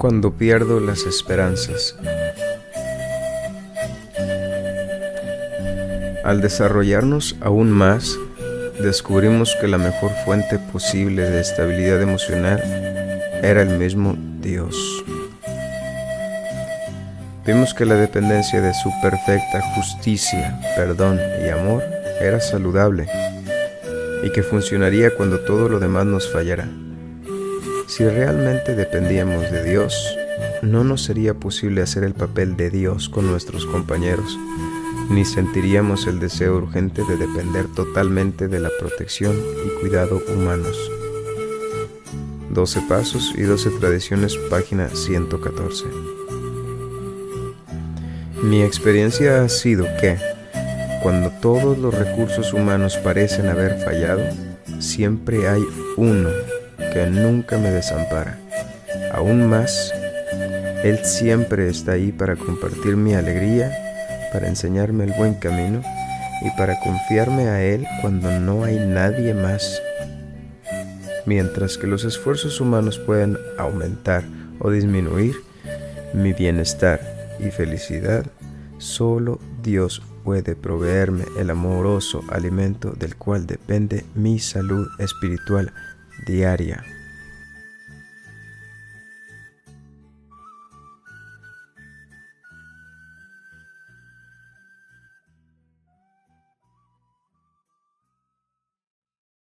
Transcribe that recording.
cuando pierdo las esperanzas. Al desarrollarnos aún más, descubrimos que la mejor fuente posible de estabilidad emocional era el mismo Dios. Vimos que la dependencia de su perfecta justicia, perdón y amor era saludable y que funcionaría cuando todo lo demás nos fallara. Si realmente dependíamos de Dios, no nos sería posible hacer el papel de Dios con nuestros compañeros, ni sentiríamos el deseo urgente de depender totalmente de la protección y cuidado humanos. 12 Pasos y 12 Tradiciones, página 114. Mi experiencia ha sido que, cuando todos los recursos humanos parecen haber fallado, siempre hay uno que nunca me desampara. Aún más, Él siempre está ahí para compartir mi alegría, para enseñarme el buen camino y para confiarme a Él cuando no hay nadie más. Mientras que los esfuerzos humanos pueden aumentar o disminuir, mi bienestar y felicidad, solo Dios puede proveerme el amoroso alimento del cual depende mi salud espiritual diaria.